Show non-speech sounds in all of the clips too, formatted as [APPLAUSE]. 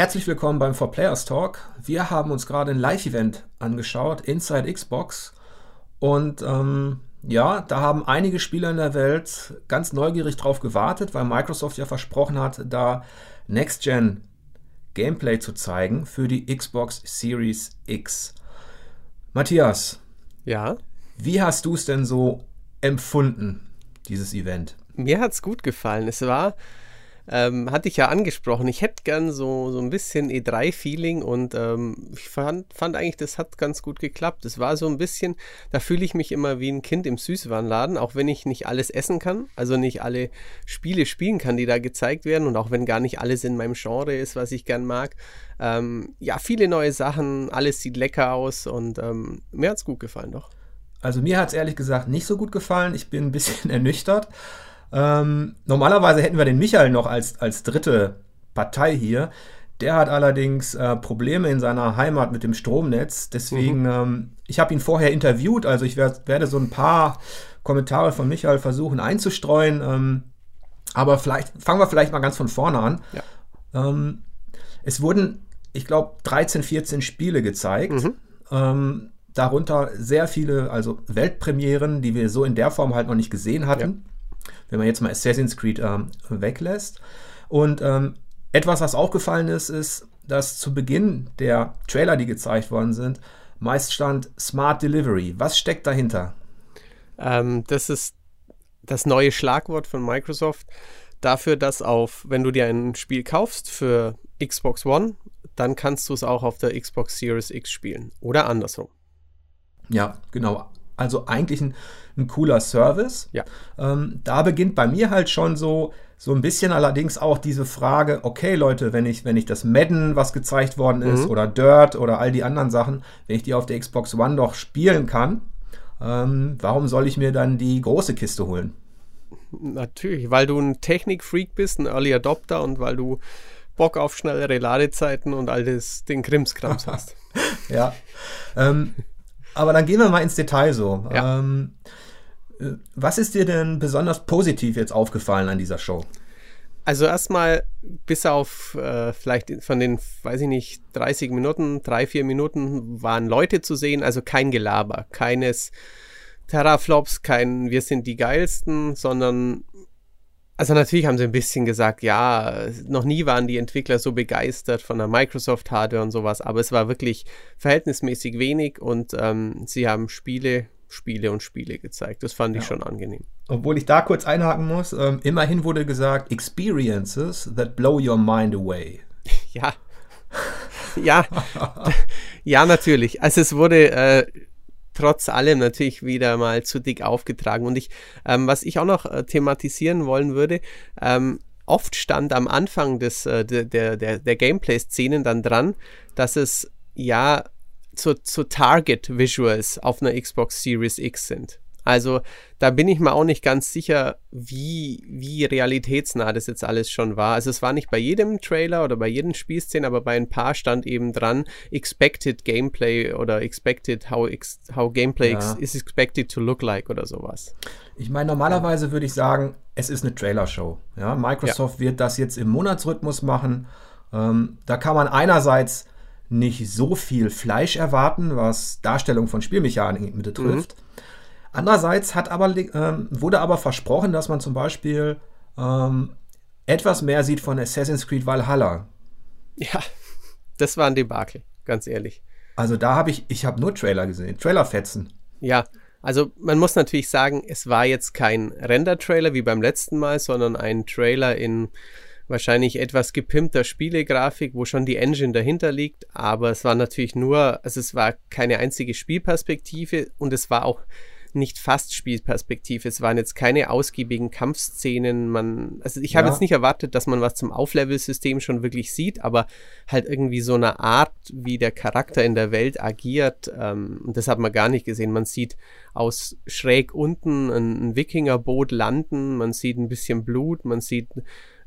Herzlich willkommen beim 4Players Talk. Wir haben uns gerade ein Live-Event angeschaut, Inside Xbox. Und ähm, ja, da haben einige Spieler in der Welt ganz neugierig drauf gewartet, weil Microsoft ja versprochen hat, da Next-Gen Gameplay zu zeigen für die Xbox Series X. Matthias. Ja. Wie hast du es denn so empfunden, dieses Event? Mir hat es gut gefallen. Es war ähm, hatte ich ja angesprochen, ich hätte gern so, so ein bisschen E3-Feeling und ähm, ich fand, fand eigentlich, das hat ganz gut geklappt. Es war so ein bisschen, da fühle ich mich immer wie ein Kind im Süßwarenladen, auch wenn ich nicht alles essen kann, also nicht alle Spiele spielen kann, die da gezeigt werden und auch wenn gar nicht alles in meinem Genre ist, was ich gern mag. Ähm, ja, viele neue Sachen, alles sieht lecker aus und ähm, mir hat es gut gefallen doch. Also mir hat es ehrlich gesagt nicht so gut gefallen. Ich bin ein bisschen [LAUGHS] ernüchtert. Ähm, normalerweise hätten wir den Michael noch als, als dritte Partei hier. Der hat allerdings äh, Probleme in seiner Heimat mit dem Stromnetz. Deswegen, mhm. ähm, ich habe ihn vorher interviewt, also ich werd, werde so ein paar Kommentare von Michael versuchen einzustreuen. Ähm, aber vielleicht fangen wir vielleicht mal ganz von vorne an. Ja. Ähm, es wurden, ich glaube, 13, 14 Spiele gezeigt. Mhm. Ähm, darunter sehr viele, also Weltpremieren, die wir so in der Form halt noch nicht gesehen hatten wenn man jetzt mal Assassin's Creed ähm, weglässt. Und ähm, etwas, was aufgefallen ist, ist, dass zu Beginn der Trailer, die gezeigt worden sind, meist stand Smart Delivery. Was steckt dahinter? Ähm, das ist das neue Schlagwort von Microsoft dafür, dass auf, wenn du dir ein Spiel kaufst für Xbox One, dann kannst du es auch auf der Xbox Series X spielen oder andersrum. Ja, genau. Also eigentlich ein, ein cooler Service. Ja. Ähm, da beginnt bei mir halt schon so, so ein bisschen allerdings auch diese Frage, okay Leute, wenn ich, wenn ich das Madden, was gezeigt worden ist, mhm. oder Dirt oder all die anderen Sachen, wenn ich die auf der Xbox One doch spielen kann, ähm, warum soll ich mir dann die große Kiste holen? Natürlich, weil du ein Technikfreak bist, ein Early Adopter und weil du Bock auf schnellere Ladezeiten und all das, den Krimskrams [LAUGHS] hast. ja. Ähm, aber dann gehen wir mal ins Detail so. Ja. Ähm, äh, was ist dir denn besonders positiv jetzt aufgefallen an dieser Show? Also erstmal, bis auf äh, vielleicht von den, weiß ich nicht, 30 Minuten, drei, vier Minuten waren Leute zu sehen, also kein Gelaber, keines Terraflops, kein Wir sind die geilsten, sondern also natürlich haben sie ein bisschen gesagt, ja, noch nie waren die Entwickler so begeistert von der Microsoft-Hardware und sowas, aber es war wirklich verhältnismäßig wenig und ähm, sie haben Spiele, Spiele und Spiele gezeigt. Das fand ich schon angenehm. Obwohl ich da kurz einhaken muss, ähm, immerhin wurde gesagt, Experiences that blow your mind away. [LAUGHS] Ja. ja, [LAUGHS] ja, natürlich. Also es wurde äh, trotz allem natürlich wieder mal zu dick aufgetragen. Und ich, ähm, was ich auch noch äh, thematisieren wollen würde, ähm, oft stand am Anfang des, äh, der, der, der Gameplay-Szenen dann dran, dass es ja zu, zu Target-Visuals auf einer Xbox Series X sind. Also da bin ich mir auch nicht ganz sicher, wie, wie realitätsnah das jetzt alles schon war. Also es war nicht bei jedem Trailer oder bei jedem Spielszenen, aber bei ein paar stand eben dran, expected Gameplay oder expected how, ex, how Gameplay ja. is expected to look like oder sowas. Ich meine, normalerweise würde ich sagen, es ist eine Trailer-Show. Ja, Microsoft ja. wird das jetzt im Monatsrhythmus machen. Ähm, da kann man einerseits nicht so viel Fleisch erwarten, was Darstellung von Spielmechaniken betrifft. Mhm. Andererseits hat aber, ähm, wurde aber versprochen, dass man zum Beispiel ähm, etwas mehr sieht von Assassin's Creed Valhalla. Ja, das war ein Debakel, ganz ehrlich. Also da habe ich, ich habe nur Trailer gesehen, Trailerfetzen. Ja, also man muss natürlich sagen, es war jetzt kein Render-Trailer wie beim letzten Mal, sondern ein Trailer in wahrscheinlich etwas gepimpter Spielegrafik, wo schon die Engine dahinter liegt, aber es war natürlich nur, also es war keine einzige Spielperspektive und es war auch nicht fast Spielperspektive. Es waren jetzt keine ausgiebigen Kampfszenen. Man, also ich habe ja. jetzt nicht erwartet, dass man was zum Auflevel-System schon wirklich sieht, aber halt irgendwie so eine Art, wie der Charakter in der Welt agiert. Ähm, das hat man gar nicht gesehen. Man sieht aus schräg unten ein, ein Wikingerboot landen, man sieht ein bisschen Blut, man sieht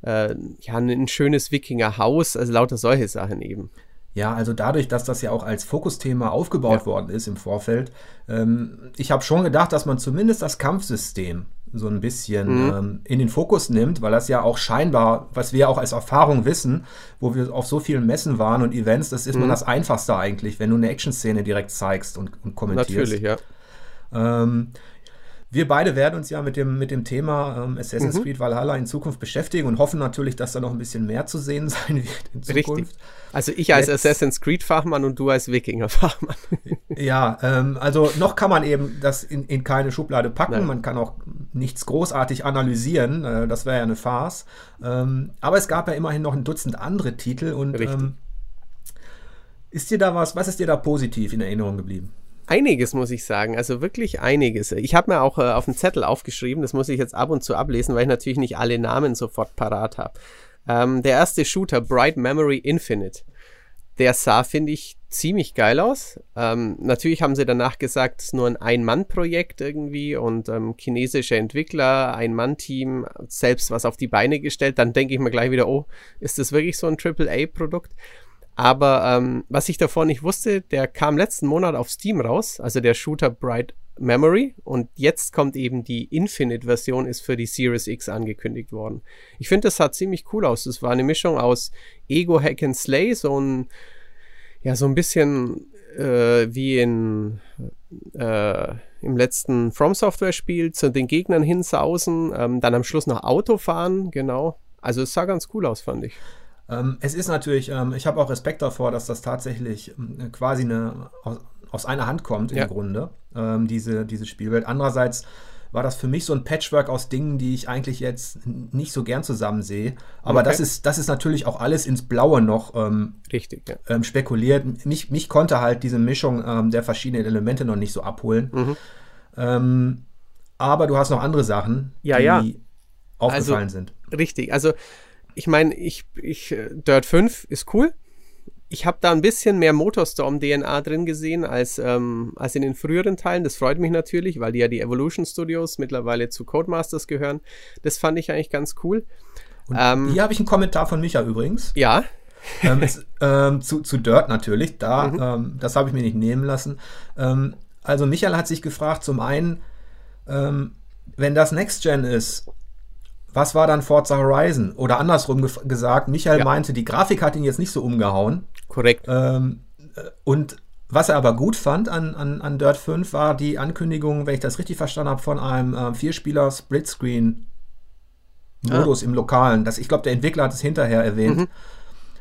äh, ja ein schönes Wikingerhaus, also lauter solche Sachen eben. Ja, also dadurch, dass das ja auch als Fokusthema aufgebaut ja. worden ist im Vorfeld, ähm, ich habe schon gedacht, dass man zumindest das Kampfsystem so ein bisschen mhm. ähm, in den Fokus nimmt, weil das ja auch scheinbar, was wir auch als Erfahrung wissen, wo wir auf so vielen Messen waren und Events, das ist mhm. man das Einfachste eigentlich, wenn du eine Action-Szene direkt zeigst und, und kommentierst. Natürlich, ja. Ähm, wir beide werden uns ja mit dem, mit dem Thema ähm, Assassin's mhm. Creed Valhalla in Zukunft beschäftigen und hoffen natürlich, dass da noch ein bisschen mehr zu sehen [LAUGHS] sein wird in Zukunft. Richtig. Also ich als Jetzt, Assassin's Creed Fachmann und du als Wikinger Fachmann. [LAUGHS] Ja, ähm, also noch kann man eben das in, in keine Schublade packen. Nein. Man kann auch nichts großartig analysieren. Äh, das wäre ja eine Farce. Ähm, aber es gab ja immerhin noch ein Dutzend andere Titel und ähm, ist dir da was, was ist dir da positiv in Erinnerung geblieben? Einiges muss ich sagen, also wirklich einiges. Ich habe mir auch äh, auf den Zettel aufgeschrieben, das muss ich jetzt ab und zu ablesen, weil ich natürlich nicht alle Namen sofort parat habe. Ähm, der erste Shooter, Bright Memory Infinite, der sah, finde ich, ziemlich geil aus. Ähm, natürlich haben sie danach gesagt, es ist nur ein Ein-Mann-Projekt irgendwie und ähm, chinesische Entwickler, Ein-Mann-Team, selbst was auf die Beine gestellt. Dann denke ich mir gleich wieder, oh, ist das wirklich so ein AAA-Produkt? Aber ähm, was ich davor nicht wusste, der kam letzten Monat auf Steam raus, also der Shooter Bright Memory und jetzt kommt eben die Infinite-Version, ist für die Series X angekündigt worden. Ich finde, das sah ziemlich cool aus. Das war eine Mischung aus Ego Hack and Slay, so ein, ja, so ein bisschen äh, wie in äh, im letzten From Software Spiel zu den Gegnern hinsausen, ähm, dann am Schluss noch Auto fahren, genau. Also es sah ganz cool aus, fand ich. Ähm, es ist natürlich, ähm, ich habe auch Respekt davor, dass das tatsächlich ähm, quasi eine, aus, aus, einer Hand kommt im ja. Grunde, diese, diese Spielwelt. Andererseits war das für mich so ein Patchwork aus Dingen, die ich eigentlich jetzt nicht so gern zusammen sehe. Aber okay. das, ist, das ist natürlich auch alles ins Blaue noch ähm, Richtig, ja. ähm, spekuliert. Mich, mich konnte halt diese Mischung ähm, der verschiedenen Elemente noch nicht so abholen. Mhm. Aber du hast noch andere Sachen, ja, die ja. aufgefallen also, sind. Richtig, also ich meine, ich, ich, äh, Dirt 5 ist cool. Ich habe da ein bisschen mehr Motorstorm-DNA drin gesehen als, ähm, als in den früheren Teilen. Das freut mich natürlich, weil die ja die Evolution Studios mittlerweile zu Codemasters gehören. Das fand ich eigentlich ganz cool. Ähm, hier habe ich einen Kommentar von Micha übrigens. Ja. ähm, ähm, zu, zu Dirt natürlich. Da, mhm. Ähm, das habe ich mir nicht nehmen lassen. Ähm, also Michael hat sich gefragt, zum einen, wenn das Next Gen ist, was war dann Forza Horizon? Oder andersrum ge gesagt, Michael ja. meinte, die Grafik hat ihn jetzt nicht so umgehauen. Korrekt. Ähm, äh, und was er aber gut fand an, an, an Dirt 5 war die Ankündigung, wenn ich das richtig verstanden habe, von einem äh, Vierspieler Splitscreen Modus ah. im Lokalen. Das, ich glaube, der Entwickler hat es hinterher erwähnt. Mhm.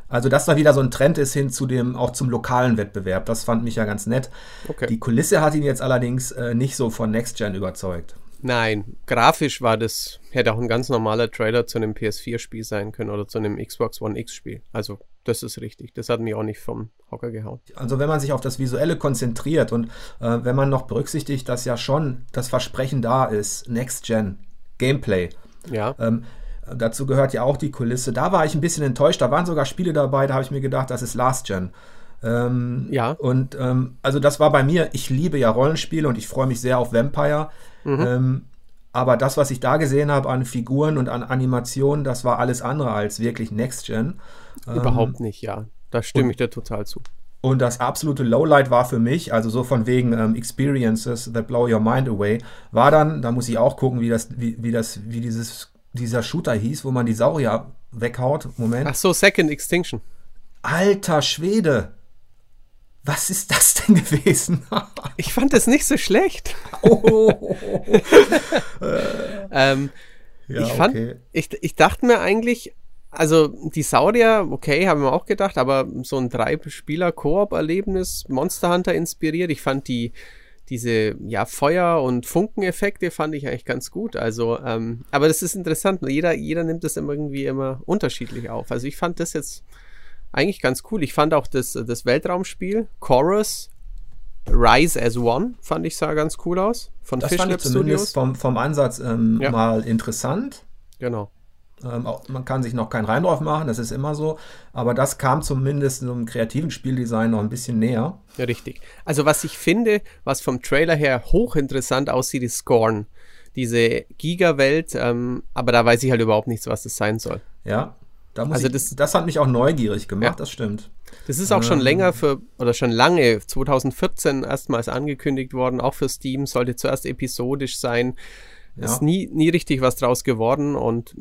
Also, dass da wieder so ein Trend ist hin zu dem, auch zum lokalen Wettbewerb. Das fand mich ja ganz nett. Okay. Die Kulisse hat ihn jetzt allerdings äh, nicht so von Next Gen überzeugt. Nein, grafisch war das, hätte auch ein ganz normaler Trailer zu einem PS4-Spiel sein können oder zu einem Xbox One X-Spiel. Also, das ist richtig. Das hat mich auch nicht vom Hocker gehauen. Also, wenn man sich auf das Visuelle konzentriert und äh, wenn man noch berücksichtigt, dass ja schon das Versprechen da ist, Next Gen, Gameplay. Ja. Ähm, dazu gehört ja auch die Kulisse. Da war ich ein bisschen enttäuscht. Da waren sogar Spiele dabei, da habe ich mir gedacht, das ist Last Gen. Ähm, ja. Und ähm, also das war bei mir, ich liebe ja Rollenspiele und ich freue mich sehr auf Vampire. Mhm. Ähm, aber das, was ich da gesehen habe an Figuren und an Animationen, das war alles andere als wirklich Next Gen. Überhaupt ähm, nicht, ja. Da stimme ich dir total zu. Und das absolute Lowlight war für mich, also so von wegen ähm, Experiences that blow your mind away, war dann, da muss ich auch gucken, wie das, wie, wie das, wie dieses, dieser Shooter hieß, wo man die Saurier weghaut. Moment. Ach so, Second Extinction. Alter Schwede. Was ist das denn gewesen? [LAUGHS] ich fand es nicht so schlecht. Oh. [LAUGHS] ähm, ja, ich, fand, okay. ich, ich dachte mir eigentlich, also die Saurier, okay, haben wir auch gedacht, aber so ein Drei-Spieler-Koop-Erlebnis, Monster Hunter inspiriert. Ich fand die, diese ja, Feuer- und Funkeneffekte fand ich eigentlich ganz gut. Also, ähm, aber das ist interessant. Jeder, jeder nimmt das immer irgendwie immer unterschiedlich auf. Also ich fand das jetzt eigentlich ganz cool. Ich fand auch das, das Weltraumspiel, Chorus, Rise as One, fand ich sah ganz cool aus. Von das Fishlab fand ich zumindest vom, vom Ansatz ähm, ja. mal interessant. Genau. Ähm, auch, man kann sich noch keinen Reim drauf machen, das ist immer so. Aber das kam zumindest so einem kreativen Spieldesign noch ein bisschen näher. Ja, richtig. Also, was ich finde, was vom Trailer her hochinteressant aussieht, ist Scorn. Diese Giga-Welt, ähm, aber da weiß ich halt überhaupt nichts, was das sein soll. Ja, da also ich, das, das hat mich auch neugierig gemacht, ja. das stimmt. Das ist auch ähm, schon länger für, oder schon lange, 2014 erstmals angekündigt worden, auch für Steam, sollte zuerst episodisch sein. Ja. Ist nie, nie richtig was draus geworden und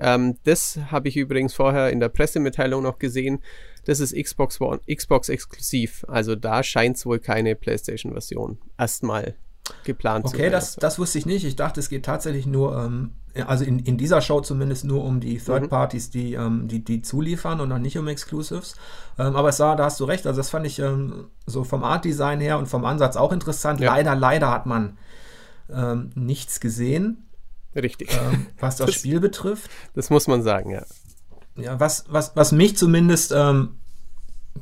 ähm, das habe ich übrigens vorher in der Pressemitteilung noch gesehen. Das ist Xbox One, Xbox exklusiv. Also da scheint es wohl keine PlayStation-Version erstmal geplant okay, zu sein. Okay, das, das wusste ich nicht. Ich dachte, es geht tatsächlich nur, ähm, also in, in dieser Show zumindest nur um die Third mhm. Parties, die, ähm, die, die zuliefern und noch nicht um Exclusives. Ähm, aber es sah, da hast du recht. Also das fand ich ähm, so vom Art Design her und vom Ansatz auch interessant. Ja. Leider, leider hat man ähm, nichts gesehen. Richtig. Ähm, was das, das, Spiel betrifft. Das muss man sagen, ja. Ja, was, was, was mich zumindest ähm,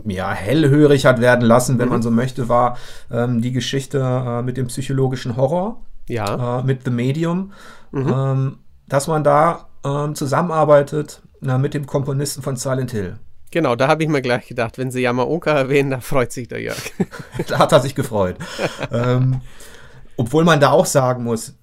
ja, hellhörig hat werden lassen, wenn mhm. man so möchte, war ähm, die Geschichte äh, mit dem psychologischen Horror. Ja. Äh, mit The Medium. Mhm. Ähm, dass man da ähm, zusammenarbeitet na, mit dem Komponisten von Silent Hill. Genau, da habe ich mir gleich gedacht, wenn sie Yamaoka erwähnen, da freut sich der Jörg. [LAUGHS] da hat er sich gefreut. ähm, obwohl man da auch sagen muss,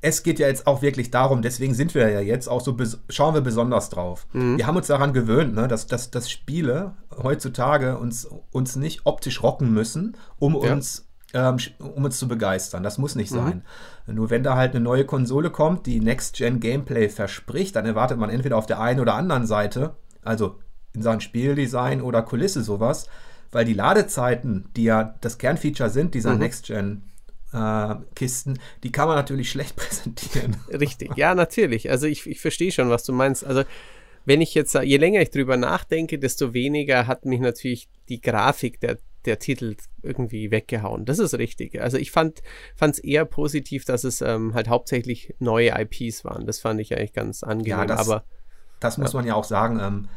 es geht ja jetzt auch wirklich darum, deswegen sind wir ja jetzt auch so, schauen wir besonders drauf. Mhm. Wir haben uns daran gewöhnt, ne, dass, dass, dass Spiele heutzutage uns, uns nicht optisch rocken müssen, um ja. uns ähm, um uns zu begeistern. Das muss nicht mhm. sein. Nur wenn da halt eine neue Konsole kommt, die Next-Gen-Gameplay verspricht, dann erwartet man entweder auf der einen oder anderen Seite, also in Sachen Spieldesign oder Kulisse sowas, weil die Ladezeiten, die ja das Kernfeature sind, dieser mhm. Next-Gen äh, Kisten, die kann man natürlich [LAUGHS] schlecht präsentieren. Richtig, ja, natürlich. Also ich, ich verstehe schon, was du meinst. Also wenn ich jetzt, je länger ich drüber nachdenke, desto weniger hat mich natürlich die Grafik der, der Titel irgendwie weggehauen. Das ist richtig. Also ich fand es eher positiv, dass es ähm, halt hauptsächlich neue IPs waren. Das fand ich eigentlich ganz angenehm. Ja, das, aber das muss ja. man ja auch sagen. Ähm,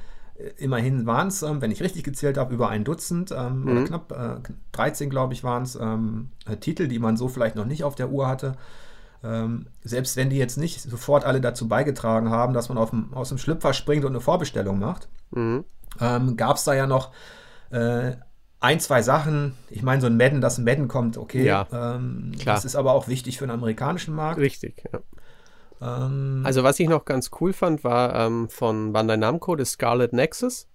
immerhin waren es, ähm, wenn ich richtig gezählt habe, über ein Dutzend ähm, mhm. oder knapp äh, 13, glaube ich, waren es ähm, äh, Titel, die man so vielleicht noch nicht auf der Uhr hatte. Ähm, selbst wenn die jetzt nicht sofort alle dazu beigetragen haben, dass man dem, aus dem Schlüpfer springt und eine Vorbestellung macht, mhm. Ähm, gab es da ja noch äh, ein, zwei Sachen. Ich meine, so ein Madden, dass ein Madden kommt, okay. Ja, ähm, das ist aber auch wichtig für den amerikanischen Markt. Richtig, ja. Ähm, also was ich noch ganz cool fand, war ähm, von Bandai Namco das Scarlet Nexus.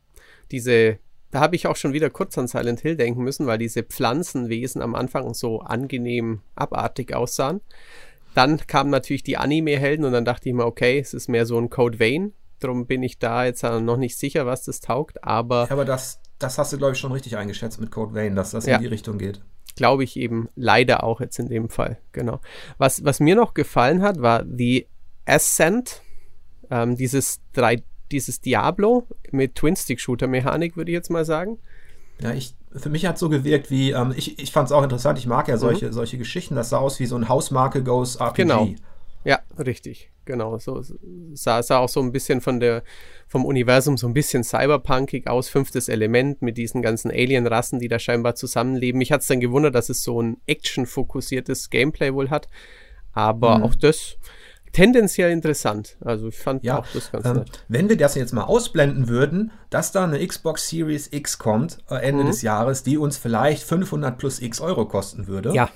Diese, da habe ich auch schon wieder kurz an Silent Hill denken müssen, weil diese Pflanzenwesen am Anfang so angenehm abartig aussahen. Dann kamen natürlich die Anime-Helden und dann dachte ich mir, okay, es ist mehr so ein Code Vein. Darum bin ich da jetzt noch nicht sicher, was das taugt, aber. Ja, aber das, das hast du, glaube ich, schon richtig eingeschätzt mit Code Vein, dass das ja. in die Richtung geht glaube ich eben leider auch jetzt in dem Fall. Genau. Was, was mir noch gefallen hat, war die Ascent, ähm, dieses, drei, dieses Diablo mit Twin-Stick-Shooter-Mechanik, würde ich jetzt mal sagen. Ja, ich, für mich hat es so gewirkt wie, ähm, ich, ich fand es auch interessant, ich mag ja solche, mhm. solche Geschichten, das sah aus wie so ein Hausmarke Goes RPG. Genau. Richtig, genau. So sah, sah auch so ein bisschen von der, vom Universum so ein bisschen cyberpunkig aus, fünftes Element mit diesen ganzen Alien-Rassen, die da scheinbar zusammenleben. Mich hat es dann gewundert, dass es so ein action-fokussiertes Gameplay wohl hat. Aber mhm. auch das tendenziell interessant. Also ich fand ja, auch das ganz ähm, nett. Wenn wir das jetzt mal ausblenden würden, dass da eine Xbox Series X kommt äh, Ende mhm. des Jahres, die uns vielleicht 500 plus X Euro kosten würde. Ja.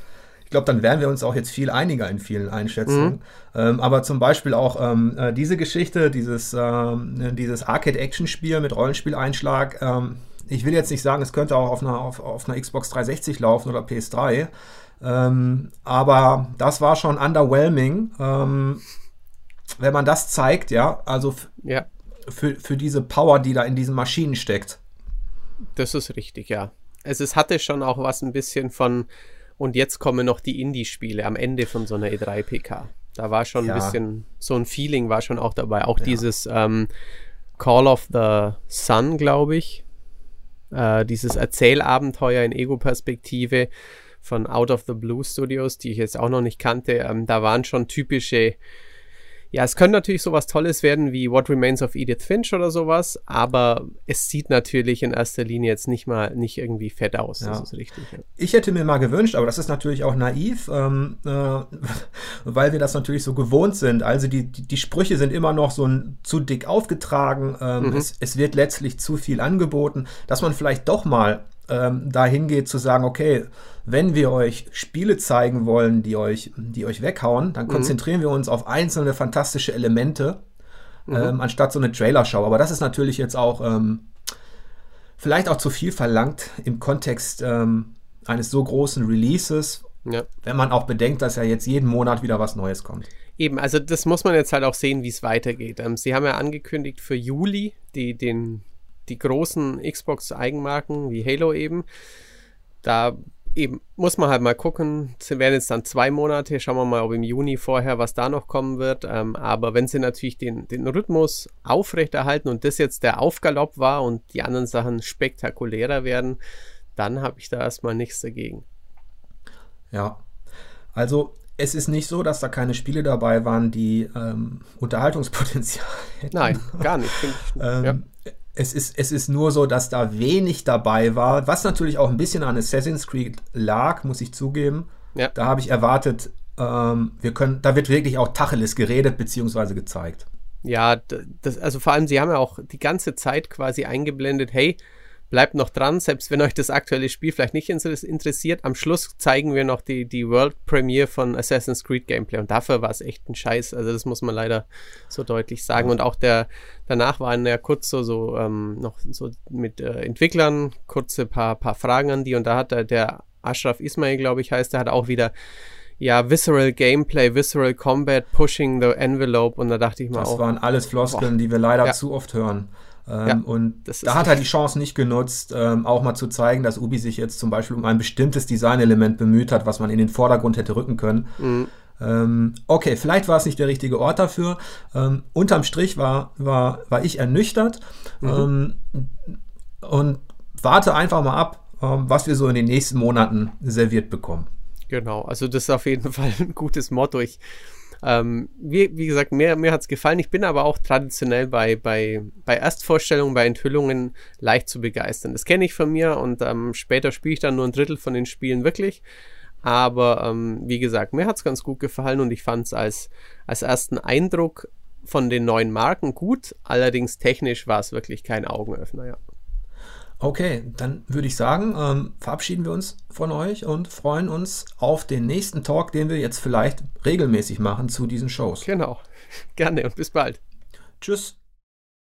Ich glaube, dann wären wir uns auch jetzt viel einiger in vielen Einschätzungen. Mhm. Ähm, aber zum Beispiel auch ähm, äh, diese Geschichte, dieses, ähm, dieses Arcade-Action-Spiel mit Rollenspieleinschlag. Ähm, ich will jetzt nicht sagen, es könnte auch auf einer, auf, auf einer Xbox 360 laufen oder PS3. Ähm, aber das war schon underwhelming, ähm, wenn man das zeigt, ja, also ja. Für, für diese Power, die da in diesen Maschinen steckt. Das ist richtig, ja. Es ist, hatte schon auch was ein bisschen von, und jetzt kommen noch die Indie-Spiele am Ende von so einer E3-PK. Da war schon ja. ein bisschen, so ein Feeling war schon auch dabei. Auch ja. dieses ähm, Call of the Sun, glaube ich. Äh, dieses Erzählabenteuer in Ego-Perspektive von Out of the Blue Studios, die ich jetzt auch noch nicht kannte. Ähm, da waren schon typische ja, es könnte natürlich sowas Tolles werden wie What Remains of Edith Finch oder sowas, aber es sieht natürlich in erster Linie jetzt nicht mal nicht irgendwie fett aus. Ja. Das ist richtig. Ja. Ich hätte mir mal gewünscht, aber das ist natürlich auch naiv, ähm, äh, [LAUGHS] weil wir das natürlich so gewohnt sind. Also die, die, die Sprüche sind immer noch so ein, zu dick aufgetragen. Ähm, mhm. es, es wird letztlich zu viel angeboten, dass man vielleicht doch mal ähm, dahin geht zu sagen, okay, wenn wir euch Spiele zeigen wollen, die euch, die euch weghauen, dann mhm. konzentrieren wir uns auf einzelne fantastische Elemente, mhm. ähm, anstatt so eine Trailer-Show. Aber das ist natürlich jetzt auch ähm, vielleicht auch zu viel verlangt im Kontext ähm, eines so großen Releases, ja. wenn man auch bedenkt, dass ja jetzt jeden Monat wieder was Neues kommt. Eben, also das muss man jetzt halt auch sehen, wie es weitergeht. Ähm, sie haben ja angekündigt für Juli die, den, die großen Xbox-Eigenmarken wie Halo eben. Da eben muss man halt mal gucken. Es werden jetzt dann zwei Monate. Schauen wir mal, ob im Juni vorher was da noch kommen wird. Ähm, aber wenn sie natürlich den, den Rhythmus aufrechterhalten und das jetzt der Aufgalopp war und die anderen Sachen spektakulärer werden, dann habe ich da erstmal nichts dagegen. Ja, also es ist nicht so, dass da keine Spiele dabei waren, die ähm, Unterhaltungspotenzial [LAUGHS] hätten. Nein, gar nicht. ähm, ja es ist, es ist nur so, dass da wenig dabei war, was natürlich auch ein bisschen an Assassin's Creed lag, muss ich zugeben. Ja. Da habe ich erwartet, ähm, wir können, da wird wirklich auch Tacheles geredet bzw. gezeigt. Ja, das, also vor allem, sie haben ja auch die ganze Zeit quasi eingeblendet, hey, bleibt noch dran, selbst wenn euch das aktuelle Spiel vielleicht nicht interessiert. Am Schluss zeigen wir noch die, die World Premiere von Assassin's Creed Gameplay und dafür war es echt ein Scheiß. Also das muss man leider so deutlich sagen. Und auch der danach waren ja kurz so, so ähm, noch so mit äh, Entwicklern kurze paar, paar Fragen an die und da hat der, der Ashraf Ismail, glaube ich, heißt, der hat auch wieder ja, Visceral Gameplay, Visceral Combat, Pushing the Envelope und da dachte ich mal Das auch, waren alles Floskeln, boah. die wir leider ja. zu oft hören. Ähm, ja, und da hat er die Chance nicht genutzt, ähm, auch mal zu zeigen, dass Ubi sich jetzt zum Beispiel um ein bestimmtes Designelement bemüht hat, was man in den Vordergrund hätte rücken können. Mhm. Ähm, okay, vielleicht war es nicht der richtige Ort dafür. Ähm, unterm Strich war, war, war ich ernüchtert mhm. Ähm, und warte einfach mal ab, ähm, was wir so in den nächsten Monaten serviert bekommen. Genau, also das ist auf jeden [LAUGHS] Fall ein gutes Motto. Ich ähm, wie, wie, gesagt, mir, mir hat es gefallen. Ich bin aber auch traditionell bei, bei, bei Erstvorstellungen, bei Enthüllungen leicht zu begeistern. Das kenne ich von mir und ähm, später spiele ich dann nur ein Drittel von den Spielen wirklich. Aber ähm, wie gesagt, mir hat es ganz gut gefallen und ich fand es als, als ersten Eindruck von den neuen Marken gut. Allerdings technisch war es wirklich kein Augenöffner, ja. Okay, dann würde ich sagen, ähm, verabschieden wir uns von euch und freuen uns auf den nächsten Talk, den wir jetzt vielleicht regelmäßig machen zu diesen Shows. Genau, [LAUGHS] gerne und bis bald. Tschüss.